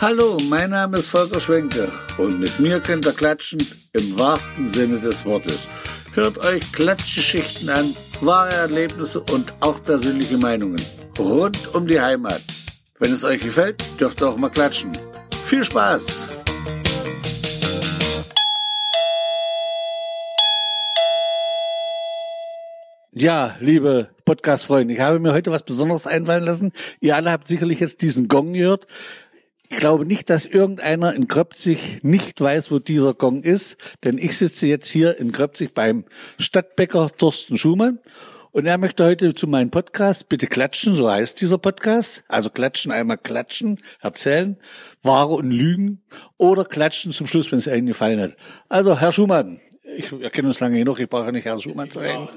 Hallo, mein Name ist Volker Schwenke und mit mir könnt ihr klatschen im wahrsten Sinne des Wortes. Hört euch Klatschgeschichten an, wahre Erlebnisse und auch persönliche Meinungen rund um die Heimat. Wenn es euch gefällt, dürft ihr auch mal klatschen. Viel Spaß! Ja, liebe Podcast-Freunde, ich habe mir heute was Besonderes einfallen lassen. Ihr alle habt sicherlich jetzt diesen Gong gehört. Ich glaube nicht, dass irgendeiner in Kröpzig nicht weiß, wo dieser Gong ist, denn ich sitze jetzt hier in Kröpzig beim Stadtbäcker Thorsten Schumann und er möchte heute zu meinem Podcast bitte klatschen, so heißt dieser Podcast. Also klatschen, einmal klatschen, erzählen, Wahre und Lügen oder klatschen zum Schluss, wenn es Ihnen gefallen hat. Also Herr Schumann, ich erkenne uns lange genug, ich brauche nicht Herr Schumann zu reden.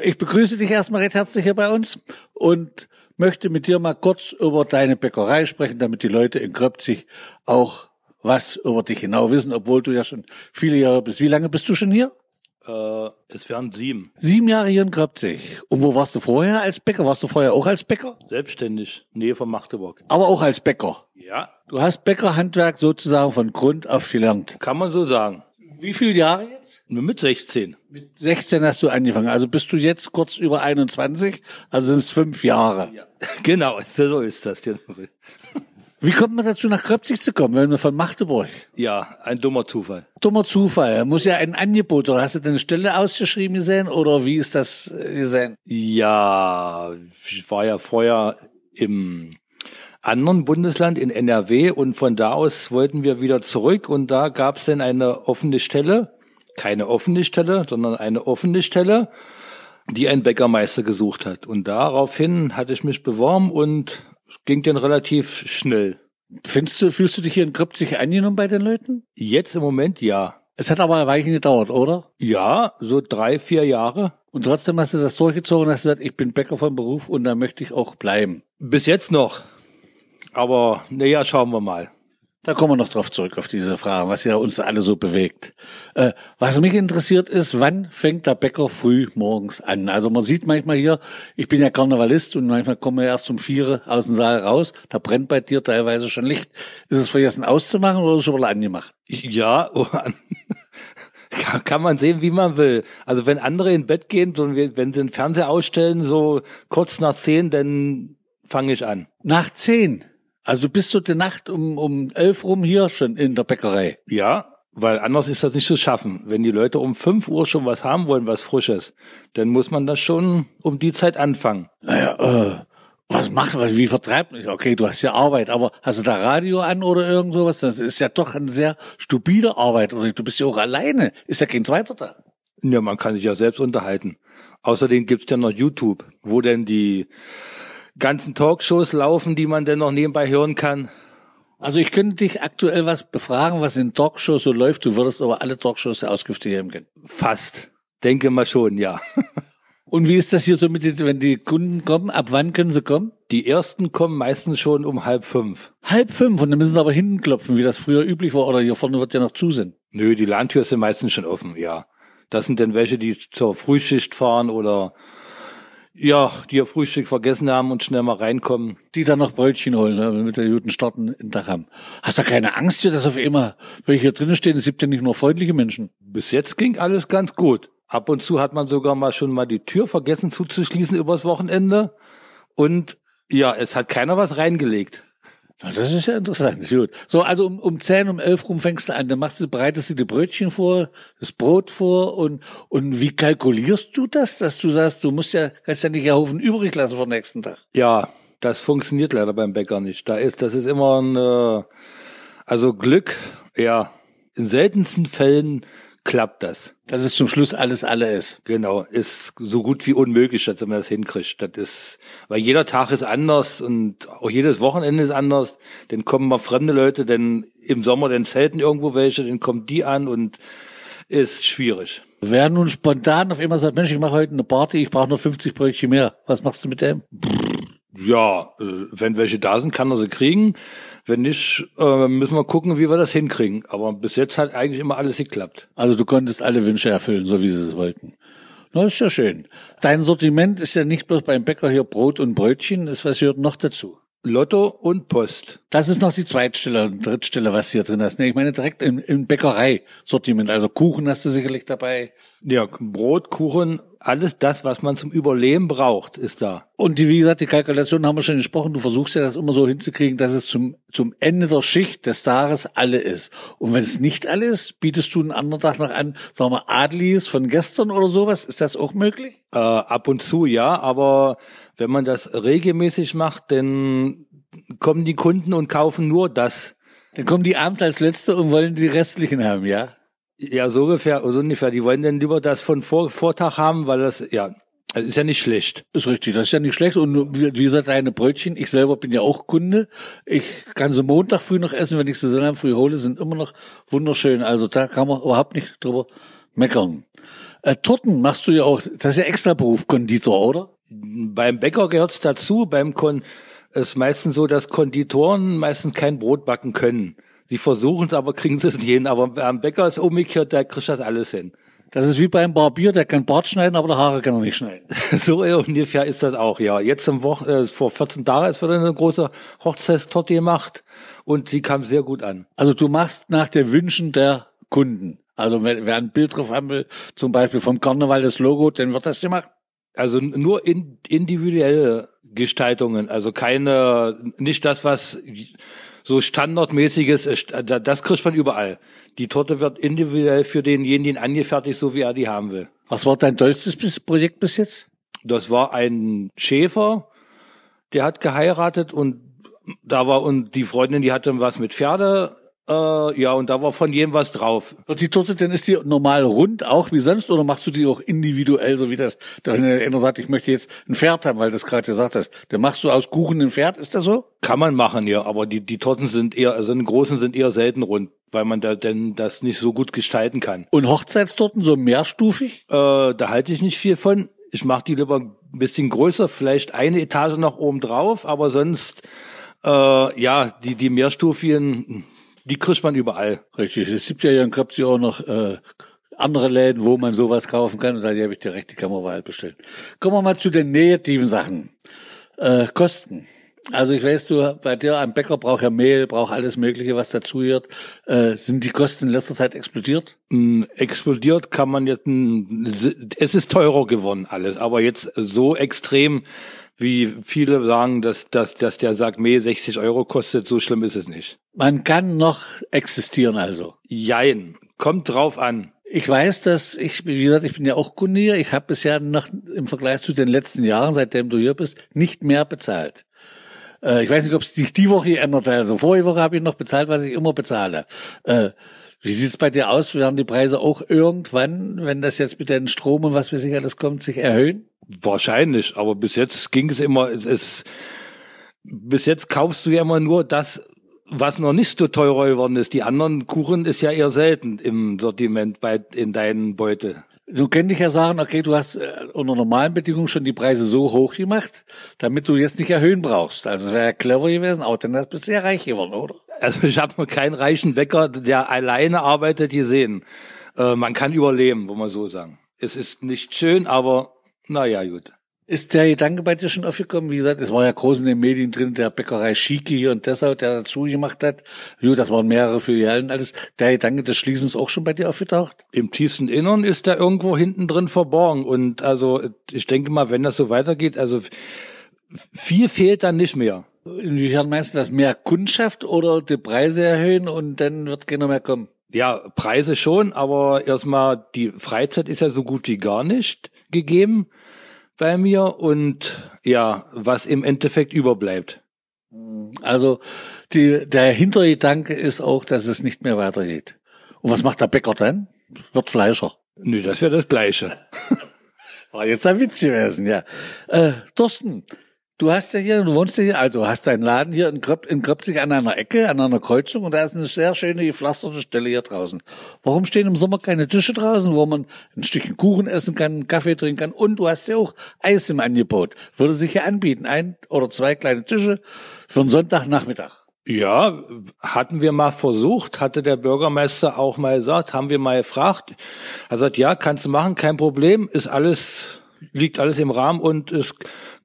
Ich begrüße dich erstmal recht herzlich hier bei uns und möchte mit dir mal kurz über deine Bäckerei sprechen, damit die Leute in Kröpzig auch was über dich genau wissen, obwohl du ja schon viele Jahre bist. Wie lange bist du schon hier? Äh, es wären sieben. Sieben Jahre hier in Kröpzig. Und wo warst du vorher als Bäcker? Warst du vorher auch als Bäcker? Selbstständig, Nähe von Magdeburg. Aber auch als Bäcker? Ja. Du hast Bäckerhandwerk sozusagen von Grund auf gelernt. Kann man so sagen. Wie viele Jahre jetzt? Mit 16. Mit 16 hast du angefangen. Also bist du jetzt kurz über 21, also sind es fünf Jahre. Ja. Genau, so ist das. Wie kommt man dazu, nach Kröpzig zu kommen, wenn man von Magdeburg? Ja, ein dummer Zufall. Dummer Zufall. Muss ja ein Angebot, oder hast du deine Stelle ausgeschrieben gesehen, oder wie ist das äh, gesehen? Ja, ich war ja vorher im anderen Bundesland in NRW und von da aus wollten wir wieder zurück und da gab es dann eine offene Stelle, keine offene Stelle, sondern eine offene Stelle, die ein Bäckermeister gesucht hat. Und daraufhin hatte ich mich beworben und ging dann relativ schnell. Findest du, fühlst du dich hier in Kröpzig angenommen bei den Leuten? Jetzt im Moment ja. Es hat aber ein Weichen gedauert, oder? Ja, so drei, vier Jahre. Und trotzdem hast du das durchgezogen und hast gesagt, ich bin Bäcker von Beruf und da möchte ich auch bleiben. Bis jetzt noch. Aber naja, schauen wir mal. Da kommen wir noch drauf zurück, auf diese Frage, was ja uns alle so bewegt. Äh, was mich interessiert ist, wann fängt der Bäcker früh morgens an? Also man sieht manchmal hier, ich bin ja Karnevalist und manchmal kommen wir erst um vier aus dem Saal raus, da brennt bei dir teilweise schon Licht. Ist es vergessen auszumachen oder ist es schon mal angemacht? Ja, oh, kann man sehen, wie man will. Also wenn andere in Bett gehen, so wenn sie den Fernseher ausstellen, so kurz nach zehn, dann fange ich an. Nach zehn? Also du bist so die Nacht um, um elf rum hier schon in der Bäckerei. Ja, weil anders ist das nicht zu schaffen. Wenn die Leute um fünf Uhr schon was haben wollen, was Frisches, dann muss man das schon um die Zeit anfangen. Naja, äh, was machst du? Wie vertreibt mich? Okay, du hast ja Arbeit, aber hast du da Radio an oder irgend sowas? Das ist ja doch eine sehr stupide Arbeit. Oder du bist ja auch alleine. Ist ja kein Zweiter da. Ja, man kann sich ja selbst unterhalten. Außerdem gibt's ja noch YouTube, wo denn die ganzen Talkshows laufen, die man denn noch nebenbei hören kann? Also ich könnte dich aktuell was befragen, was in Talkshows so läuft. Du würdest aber alle Talkshows der Auskünfte geben können. Fast. Denke mal schon, ja. Und wie ist das hier so mit, wenn die Kunden kommen? Ab wann können sie kommen? Die ersten kommen meistens schon um halb fünf. Halb fünf und dann müssen sie aber hinten klopfen, wie das früher üblich war. Oder hier vorne wird ja noch zu sein. Nö, die Landtür sind meistens schon offen, ja. Das sind dann welche, die zur Frühschicht fahren oder ja, die ihr Frühstück vergessen haben und schnell mal reinkommen. Die dann noch Brötchen holen, ne, mit der guten Starten in Tag haben. Hast du keine Angst hier, dass auf immer, wenn ich hier drinnen stehe, es gibt ja nicht nur freundliche Menschen. Bis jetzt ging alles ganz gut. Ab und zu hat man sogar mal schon mal die Tür vergessen zuzuschließen übers Wochenende. Und ja, es hat keiner was reingelegt. Ja, das ist ja interessant. Gut. So, also um, um zehn, um elf rum fängst du an. Dann machst du, bereitest du die Brötchen vor, das Brot vor und, und wie kalkulierst du das, dass du sagst, du musst ja, kannst ja nicht einen Haufen übrig lassen vor nächsten Tag? Ja, das funktioniert leider beim Bäcker nicht. Da ist, das ist immer ein, äh, also Glück, ja, in seltensten Fällen klappt das. Dass es zum Schluss alles alle ist. Genau, ist so gut wie unmöglich, dass man das hinkriegt. Das ist, weil jeder Tag ist anders und auch jedes Wochenende ist anders. Dann kommen mal fremde Leute, denn im Sommer dann zelten irgendwo welche, dann kommen die an und ist schwierig. Wer nun spontan auf einmal sagt, Mensch, ich mache heute eine Party, ich brauche nur 50 Brötchen mehr. Was machst du mit dem? Ja, äh, wenn welche da sind, kann er sie kriegen. Wenn nicht, äh, müssen wir gucken, wie wir das hinkriegen. Aber bis jetzt hat eigentlich immer alles geklappt. Also du konntest alle Wünsche erfüllen, so wie sie es wollten. Na, ist ja schön. Dein Sortiment ist ja nicht bloß beim Bäcker hier Brot und Brötchen, ist was gehört noch dazu? Lotto und Post. Das ist noch die Zweitstelle und Drittstelle, was du hier drin hast. Nee, ich meine direkt im, im Bäckerei-Sortiment. Also Kuchen hast du sicherlich dabei. Ja, Brot, Kuchen, alles das, was man zum Überleben braucht, ist da. Und die, wie gesagt, die Kalkulation haben wir schon gesprochen. Du versuchst ja das immer so hinzukriegen, dass es zum, zum Ende der Schicht des Tages alle ist. Und wenn es nicht alle ist, bietest du einen anderen Tag noch an, sagen wir, Adlis von gestern oder sowas. Ist das auch möglich? Äh, ab und zu, ja, aber wenn man das regelmäßig macht, dann kommen die Kunden und kaufen nur das. Dann kommen die abends als Letzte und wollen die restlichen haben, ja? Ja, so ungefähr, so ungefähr. Die wollen dann lieber das von Vor Vortag haben, weil das, ja, das ist ja nicht schlecht. Ist richtig, das ist ja nicht schlecht. Und wie gesagt, deine Brötchen, ich selber bin ja auch Kunde. Ich kann sie Montag früh noch essen, wenn ich sie Sonntag früh hole, sind immer noch wunderschön. Also da kann man überhaupt nicht drüber meckern. Äh, Torten machst du ja auch, das ist ja extra Beruf, Konditor, oder? Beim Bäcker gehört's dazu, beim Kon ist meistens so, dass Konditoren meistens kein Brot backen können. Sie versuchen es, aber kriegen es nicht hin. Aber am Bäcker ist umgekehrt, der kriegt das alles hin. Das ist wie beim Barbier, der kann Bart schneiden, aber der Haare kann er nicht schneiden. so ungefähr ist das auch, ja. Jetzt im Wochen, äh, vor 14 Tagen ist wieder eine große Hochzeitstorte gemacht und die kam sehr gut an. Also du machst nach den Wünschen der Kunden. Also wenn, wer ein Bild drauf haben will, zum Beispiel vom Karneval das Logo, dann wird das gemacht. Also nur in, individuelle Gestaltungen, also keine, nicht das, was so standardmäßiges, ist. das kriegt man überall. Die Torte wird individuell für denjenigen angefertigt, so wie er die haben will. Was war dein tollstes Projekt bis jetzt? Das war ein Schäfer, der hat geheiratet und da war und die Freundin, die hatte was mit Pferde, äh, ja und da war von jedem was drauf. Wird die Torte denn, ist die normal rund auch wie sonst oder machst du die auch individuell, so wie das, da wenn einer sagt, ich möchte jetzt ein Pferd haben, weil du das gerade gesagt hast, dann machst du aus Kuchen ein Pferd, ist das so? Kann man machen, ja, aber die die Torten sind eher, also die großen sind eher selten rund, weil man da denn das nicht so gut gestalten kann. Und Hochzeitstorten so mehrstufig? Äh, da halte ich nicht viel von. Ich mache die lieber ein bisschen größer, vielleicht eine Etage noch oben drauf, aber sonst, äh, ja, die, die mehrstufigen, die kriegt man überall. Richtig, es gibt ja hier in Köpsi auch noch äh, andere Läden, wo man sowas kaufen kann und da habe ich direkt die Kamerawahl bestellt. Kommen wir mal zu den negativen Sachen. Äh, Kosten. Also ich weiß, du bei dir am Bäcker braucht ja Mehl, braucht alles Mögliche, was dazugehört. Äh, sind die Kosten in letzter Zeit explodiert? Mm, Explodiert kann man jetzt, es ist teurer geworden alles, aber jetzt so extrem, wie viele sagen, dass, dass, dass der sagt, Mehl 60 Euro kostet, so schlimm ist es nicht. Man kann noch existieren also. Jein, kommt drauf an. Ich weiß, dass ich, wie gesagt, ich bin ja auch Kunde hier. Ich habe bisher noch im Vergleich zu den letzten Jahren, seitdem du hier bist, nicht mehr bezahlt. Äh, ich weiß nicht, ob es sich die Woche geändert hat. Also vorige Woche habe ich noch bezahlt, was ich immer bezahle. Äh, wie sieht's bei dir aus? Werden die Preise auch irgendwann, wenn das jetzt mit den Strom und was weiß ich alles kommt, sich erhöhen? Wahrscheinlich, aber bis jetzt ging es immer, es, es bis jetzt kaufst du ja immer nur das, was noch nicht so teurer geworden ist. Die anderen Kuchen ist ja eher selten im Sortiment bei in deinen Beute. Du könntest dich ja sagen, okay, du hast äh, unter normalen Bedingungen schon die Preise so hoch gemacht, damit du jetzt nicht erhöhen brauchst. Also es wäre ja clever gewesen, auch dann bist du ja reich geworden, oder? Also ich habe noch keinen reichen Bäcker, der alleine arbeitet, gesehen. Äh, man kann überleben, wo man so sagen. Es ist nicht schön, aber naja, gut. Ist der Gedanke bei dir schon aufgekommen? Wie gesagt, es war ja groß in den Medien drin, der Bäckerei Schike hier und Dessau, der dazu gemacht hat. Gut, das waren mehrere Filialen, alles. Der Gedanke des Schließens auch schon bei dir aufgetaucht? Im tiefsten Innern ist der irgendwo hinten drin verborgen. Und also ich denke mal, wenn das so weitergeht, also viel fehlt dann nicht mehr. Inwiefern meinst du das mehr Kundschaft oder die Preise erhöhen und dann wird keiner mehr kommen? Ja, Preise schon, aber erstmal die Freizeit ist ja so gut wie gar nicht gegeben bei mir und ja, was im Endeffekt überbleibt. Also die, der Hintergedanke ist auch, dass es nicht mehr weitergeht. Und was macht der Bäcker dann? Wird Fleischer. Nö, das wäre das Gleiche. War jetzt ein Witz gewesen, ja. Äh, Thorsten, du hast ja hier, du wohnst ja hier, also hast deinen Laden hier in, Kröp, in Kröpzig an einer Ecke, an einer Kreuzung und da ist eine sehr schöne gepflasterte Stelle hier draußen. Warum stehen im Sommer keine Tische draußen, wo man ein Stückchen Kuchen essen kann, einen Kaffee trinken kann und du hast ja auch Eis im Angebot. Würde sich hier anbieten, ein oder zwei kleine Tische für einen Sonntagnachmittag. Ja, hatten wir mal versucht, hatte der Bürgermeister auch mal gesagt, haben wir mal gefragt. Er sagt, ja, kannst du machen, kein Problem, ist alles liegt alles im Rahmen und es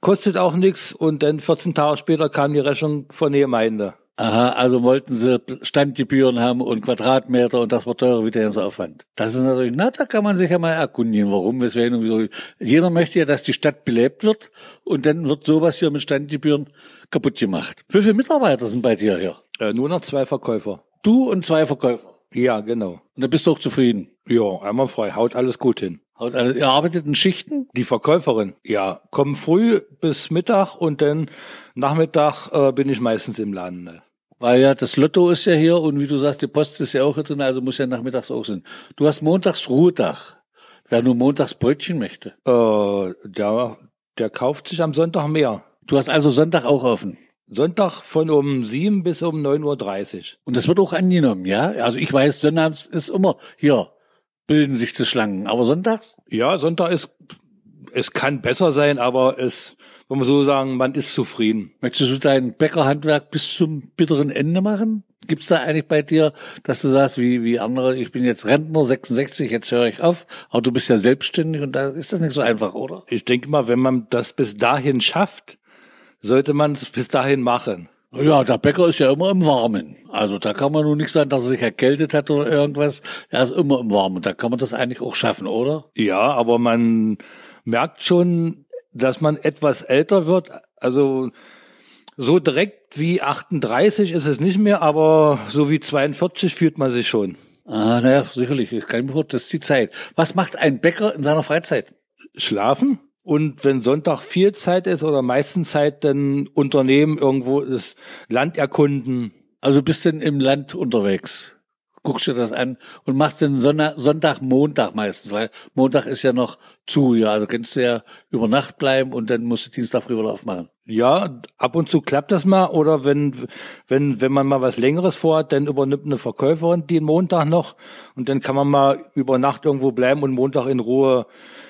kostet auch nichts und dann 14 Tage später kam die Rechnung von der Gemeinde. Aha, also wollten sie Standgebühren haben und Quadratmeter und das war teurer wie der ganze Aufwand. Das ist natürlich, na, da kann man sich ja mal erkundigen, warum, weswegen und wieso. Jeder möchte ja, dass die Stadt belebt wird und dann wird sowas hier mit Standgebühren kaputt gemacht. Wie viele Mitarbeiter sind bei dir hier? Äh, nur noch zwei Verkäufer. Du und zwei Verkäufer. Ja, genau. Und da bist du auch zufrieden. Ja, einmal frei, haut alles gut hin. Ihr arbeitet in Schichten? Die Verkäuferin, ja, kommen früh bis Mittag und dann Nachmittag äh, bin ich meistens im Laden. Ne? Weil ja das Lotto ist ja hier und wie du sagst, die Post ist ja auch hier drin, also muss ja nachmittags auch sein. Du hast montags Ruhetag. Wer nur montags Brötchen möchte. Äh, der, der kauft sich am Sonntag mehr. Du hast also Sonntag auch offen. Sonntag von um sieben bis um neun Uhr. dreißig. Und das wird auch angenommen, ja? Also ich weiß, sonntags ist immer hier, bilden sich die Schlangen. Aber sonntags? Ja, Sonntag ist, es kann besser sein, aber es, wenn man so sagen, man ist zufrieden. Möchtest du dein Bäckerhandwerk bis zum bitteren Ende machen? Gibt's da eigentlich bei dir, dass du sagst, wie, wie andere, ich bin jetzt Rentner, 66, jetzt höre ich auf, aber du bist ja selbstständig und da ist das nicht so einfach, oder? Ich denke mal, wenn man das bis dahin schafft, sollte man es bis dahin machen. Ja, der Bäcker ist ja immer im Warmen. Also da kann man nur nicht sagen, dass er sich erkältet hat oder irgendwas. Er ist immer im Warmen. Da kann man das eigentlich auch schaffen, oder? Ja, aber man merkt schon, dass man etwas älter wird. Also so direkt wie 38 ist es nicht mehr, aber so wie 42 fühlt man sich schon. Ah, naja, sicherlich. Mir vorstellen, das ist die Zeit. Was macht ein Bäcker in seiner Freizeit? Schlafen. Und wenn Sonntag viel Zeit ist oder meistens Zeit, dann Unternehmen irgendwo das Land erkunden. Also bist du denn im Land unterwegs? guckst dir das an und machst den Sonntag, Montag meistens, weil Montag ist ja noch zu, ja, also kannst du ja über Nacht bleiben und dann musst du Dienstag früher machen. Ja, ab und zu klappt das mal oder wenn, wenn, wenn man mal was längeres vorhat, dann übernimmt eine Verkäuferin den Montag noch und dann kann man mal über Nacht irgendwo bleiben und Montag in Ruhe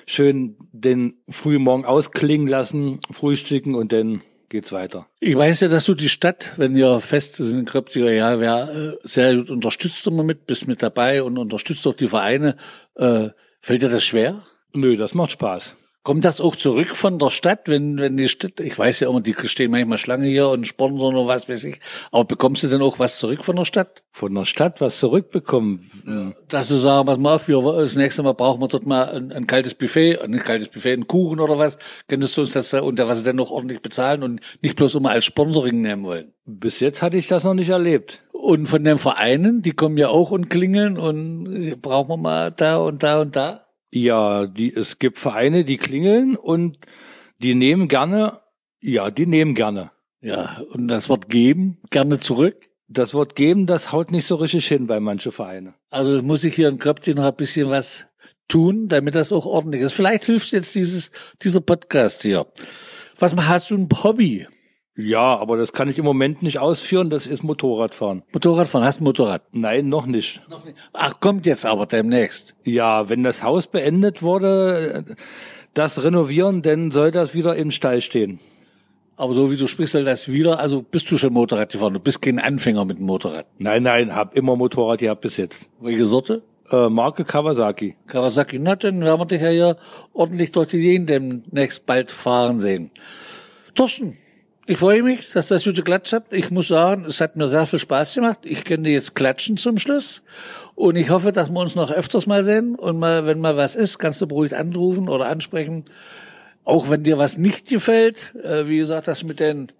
schön den Frühmorgen ausklingen lassen, frühstücken und dann geht's weiter. Ich weiß ja, dass du die Stadt, wenn ihr Feste sind in Kröpziger, ja, wer äh, sehr gut unterstützt immer mit, bist mit dabei und unterstützt auch die Vereine. Äh, fällt dir das schwer? Nö, das macht Spaß. Kommt das auch zurück von der Stadt, wenn, wenn die Stadt, ich weiß ja immer, die stehen manchmal Schlange hier und sponsern oder was weiß ich, aber bekommst du denn auch was zurück von der Stadt? Von der Stadt was zurückbekommen? Dass du sagst, pass mal auf, wir, das nächste Mal brauchen wir dort mal ein, ein kaltes Buffet, ein kaltes Buffet, einen Kuchen oder was, könntest du uns das, und was dann noch ordentlich bezahlen und nicht bloß immer als Sponsoring nehmen wollen? Bis jetzt hatte ich das noch nicht erlebt. Und von den Vereinen, die kommen ja auch und klingeln und brauchen wir mal da und da und da? Ja, die, es gibt Vereine, die klingeln und die nehmen gerne, ja, die nehmen gerne. Ja, und das Wort geben gerne zurück? Das Wort geben, das haut nicht so richtig hin bei manchen Vereinen. Also muss ich hier in Köpfchen noch ein bisschen was tun, damit das auch ordentlich ist. Vielleicht hilft jetzt dieses, dieser Podcast hier. Was hast du ein Hobby? Ja, aber das kann ich im Moment nicht ausführen, das ist Motorradfahren. Motorradfahren, hast du ein Motorrad? Nein, noch nicht. Noch nicht. Ach, kommt jetzt aber demnächst. Ja, wenn das Haus beendet wurde, das renovieren, dann soll das wieder im Stall stehen. Aber so wie du sprichst, soll das wieder, also bist du schon Motorrad gefahren, du bist kein Anfänger mit dem Motorrad. Nein, nein, hab immer Motorrad gehabt bis jetzt. Welche Sorte? Äh, Marke Kawasaki. Kawasaki, na dann werden wir dich ja hier ordentlich durch die Gegend demnächst bald fahren sehen. Thorsten, ich freue mich, dass das heute geklatscht hat. Ich muss sagen, es hat mir sehr viel Spaß gemacht. Ich könnte jetzt klatschen zum Schluss. Und ich hoffe, dass wir uns noch öfters mal sehen. Und mal, wenn mal was ist, kannst du beruhigt anrufen oder ansprechen. Auch wenn dir was nicht gefällt. Äh, wie gesagt, das mit den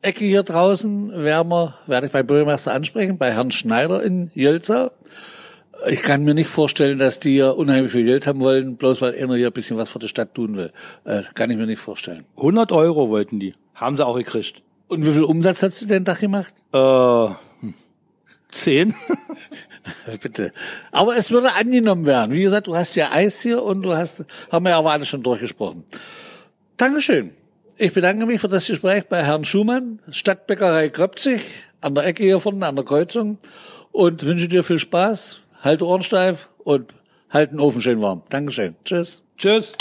Ecke hier draußen wir, werde ich bei Bürgermeister ansprechen, bei Herrn Schneider in Jölzer. Ich kann mir nicht vorstellen, dass die hier unheimlich viel Geld haben wollen, bloß weil einer hier ein bisschen was für die Stadt tun will. Äh, kann ich mir nicht vorstellen. 100 Euro wollten die. Haben sie auch gekriegt. Und wie viel Umsatz hast du denn Dach gemacht? Äh, hm, zehn. Bitte. Aber es würde angenommen werden. Wie gesagt, du hast ja Eis hier und du hast, haben wir ja aber alles schon durchgesprochen. Dankeschön. Ich bedanke mich für das Gespräch bei Herrn Schumann, Stadtbäckerei Kröpzig, an der Ecke hier vorne, an der Kreuzung und wünsche dir viel Spaß, halte Ohren steif und halt den Ofen schön warm. Dankeschön. Tschüss. Tschüss.